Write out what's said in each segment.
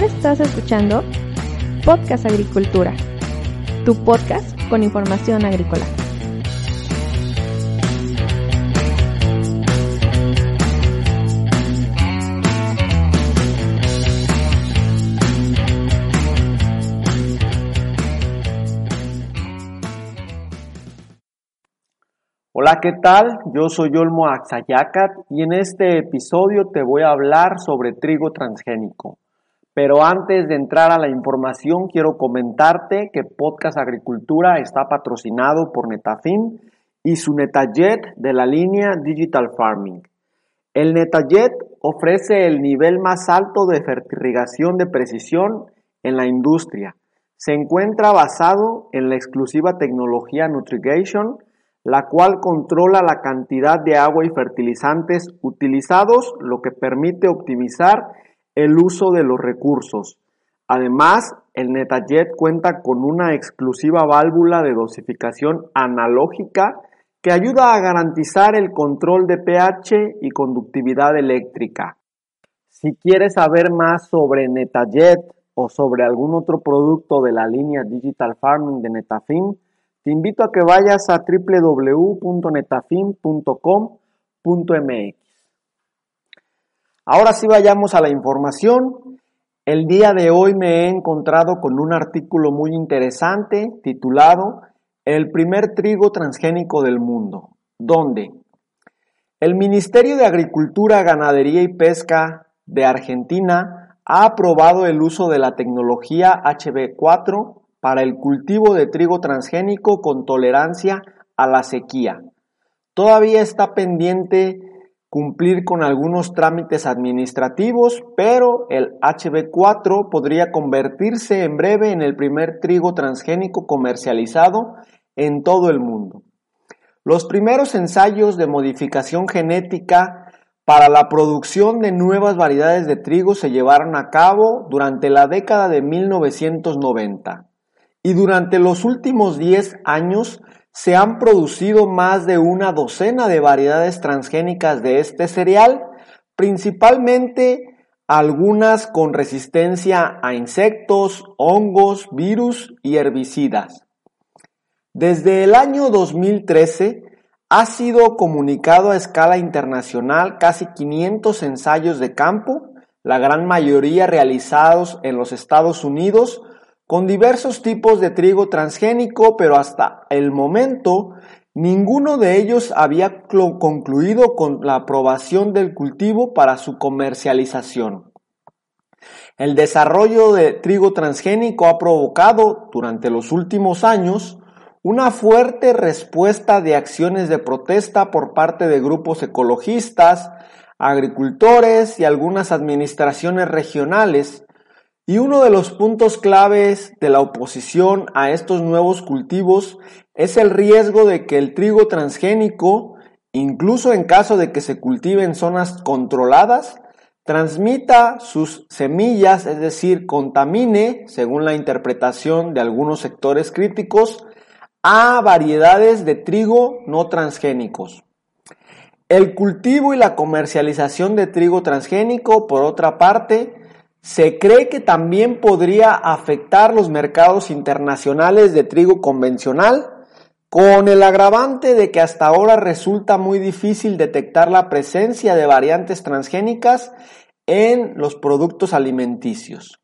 Ahora estás escuchando Podcast Agricultura, tu podcast con información agrícola. Hola, ¿qué tal? Yo soy Olmo Axayacat y en este episodio te voy a hablar sobre trigo transgénico. Pero antes de entrar a la información, quiero comentarte que Podcast Agricultura está patrocinado por Netafim y su Netajet de la línea Digital Farming. El Netajet ofrece el nivel más alto de fertirrigación de precisión en la industria. Se encuentra basado en la exclusiva tecnología Nutrigation, la cual controla la cantidad de agua y fertilizantes utilizados, lo que permite optimizar el uso de los recursos. Además, el Netajet cuenta con una exclusiva válvula de dosificación analógica que ayuda a garantizar el control de pH y conductividad eléctrica. Si quieres saber más sobre Netajet o sobre algún otro producto de la línea Digital Farming de Netafim, te invito a que vayas a www.netafim.com.mx. Ahora sí vayamos a la información. El día de hoy me he encontrado con un artículo muy interesante titulado El primer trigo transgénico del mundo, donde el Ministerio de Agricultura, Ganadería y Pesca de Argentina ha aprobado el uso de la tecnología HB4 para el cultivo de trigo transgénico con tolerancia a la sequía. Todavía está pendiente cumplir con algunos trámites administrativos, pero el HB4 podría convertirse en breve en el primer trigo transgénico comercializado en todo el mundo. Los primeros ensayos de modificación genética para la producción de nuevas variedades de trigo se llevaron a cabo durante la década de 1990 y durante los últimos 10 años se han producido más de una docena de variedades transgénicas de este cereal, principalmente algunas con resistencia a insectos, hongos, virus y herbicidas. Desde el año 2013 ha sido comunicado a escala internacional casi 500 ensayos de campo, la gran mayoría realizados en los Estados Unidos, con diversos tipos de trigo transgénico, pero hasta el momento ninguno de ellos había concluido con la aprobación del cultivo para su comercialización. El desarrollo de trigo transgénico ha provocado durante los últimos años una fuerte respuesta de acciones de protesta por parte de grupos ecologistas, agricultores y algunas administraciones regionales, y uno de los puntos claves de la oposición a estos nuevos cultivos es el riesgo de que el trigo transgénico, incluso en caso de que se cultive en zonas controladas, transmita sus semillas, es decir, contamine, según la interpretación de algunos sectores críticos, a variedades de trigo no transgénicos. El cultivo y la comercialización de trigo transgénico, por otra parte, se cree que también podría afectar los mercados internacionales de trigo convencional, con el agravante de que hasta ahora resulta muy difícil detectar la presencia de variantes transgénicas en los productos alimenticios.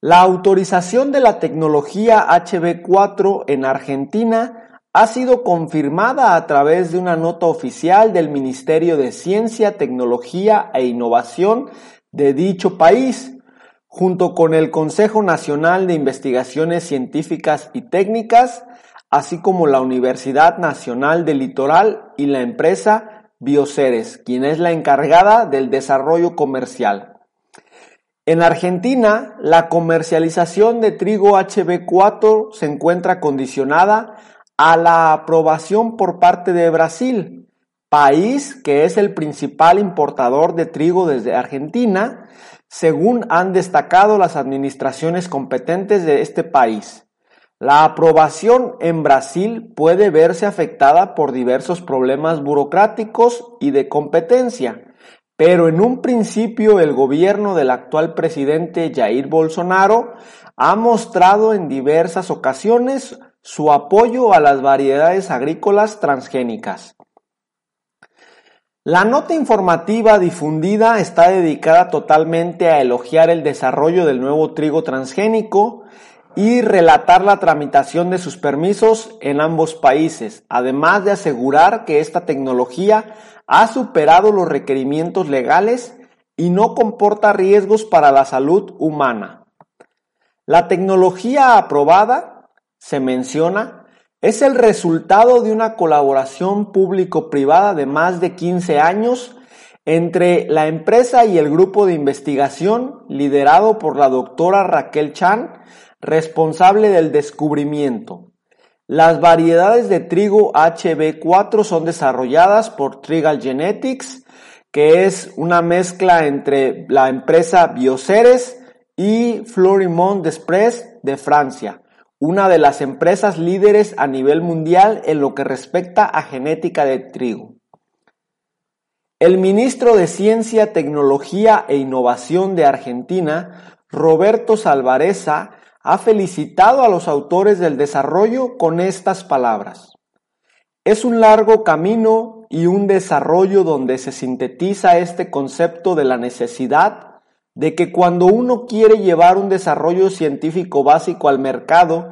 La autorización de la tecnología HB4 en Argentina ha sido confirmada a través de una nota oficial del Ministerio de Ciencia, Tecnología e Innovación de dicho país, junto con el Consejo Nacional de Investigaciones Científicas y Técnicas, así como la Universidad Nacional del Litoral y la empresa Bioceres, quien es la encargada del desarrollo comercial. En Argentina, la comercialización de trigo HB4 se encuentra condicionada a la aprobación por parte de Brasil, país que es el principal importador de trigo desde Argentina, según han destacado las administraciones competentes de este país. La aprobación en Brasil puede verse afectada por diversos problemas burocráticos y de competencia, pero en un principio el gobierno del actual presidente Jair Bolsonaro ha mostrado en diversas ocasiones su apoyo a las variedades agrícolas transgénicas. La nota informativa difundida está dedicada totalmente a elogiar el desarrollo del nuevo trigo transgénico y relatar la tramitación de sus permisos en ambos países, además de asegurar que esta tecnología ha superado los requerimientos legales y no comporta riesgos para la salud humana. La tecnología aprobada, se menciona, es el resultado de una colaboración público-privada de más de 15 años entre la empresa y el grupo de investigación liderado por la doctora Raquel Chan, responsable del descubrimiento. Las variedades de trigo HB4 son desarrolladas por Trigal Genetics, que es una mezcla entre la empresa Bioceres y Florimond Desprez de Francia una de las empresas líderes a nivel mundial en lo que respecta a genética de trigo. El ministro de Ciencia, Tecnología e Innovación de Argentina, Roberto Salvareza, ha felicitado a los autores del desarrollo con estas palabras. Es un largo camino y un desarrollo donde se sintetiza este concepto de la necesidad de que cuando uno quiere llevar un desarrollo científico básico al mercado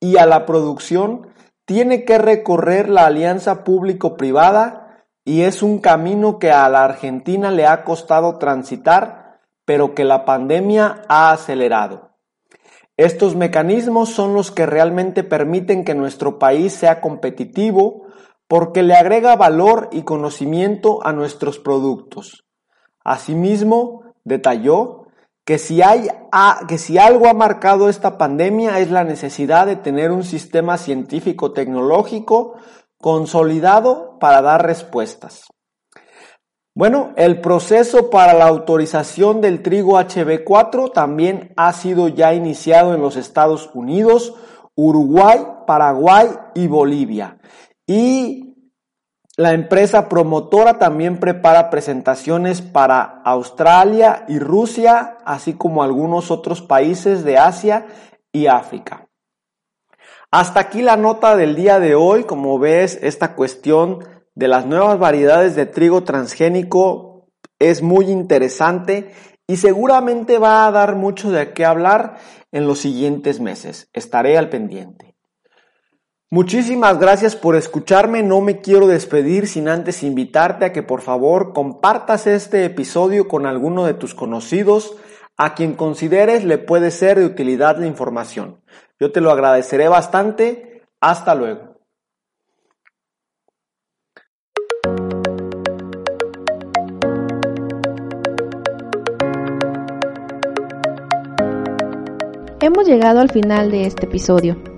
y a la producción, tiene que recorrer la alianza público-privada y es un camino que a la Argentina le ha costado transitar, pero que la pandemia ha acelerado. Estos mecanismos son los que realmente permiten que nuestro país sea competitivo porque le agrega valor y conocimiento a nuestros productos. Asimismo, detalló que si, hay, que si algo ha marcado esta pandemia es la necesidad de tener un sistema científico-tecnológico consolidado para dar respuestas. Bueno, el proceso para la autorización del trigo HB4 también ha sido ya iniciado en los Estados Unidos, Uruguay, Paraguay y Bolivia. Y la empresa promotora también prepara presentaciones para Australia y Rusia, así como algunos otros países de Asia y África. Hasta aquí la nota del día de hoy. Como ves, esta cuestión de las nuevas variedades de trigo transgénico es muy interesante y seguramente va a dar mucho de qué hablar en los siguientes meses. Estaré al pendiente. Muchísimas gracias por escucharme. No me quiero despedir sin antes invitarte a que por favor compartas este episodio con alguno de tus conocidos a quien consideres le puede ser de utilidad la información. Yo te lo agradeceré bastante. Hasta luego. Hemos llegado al final de este episodio.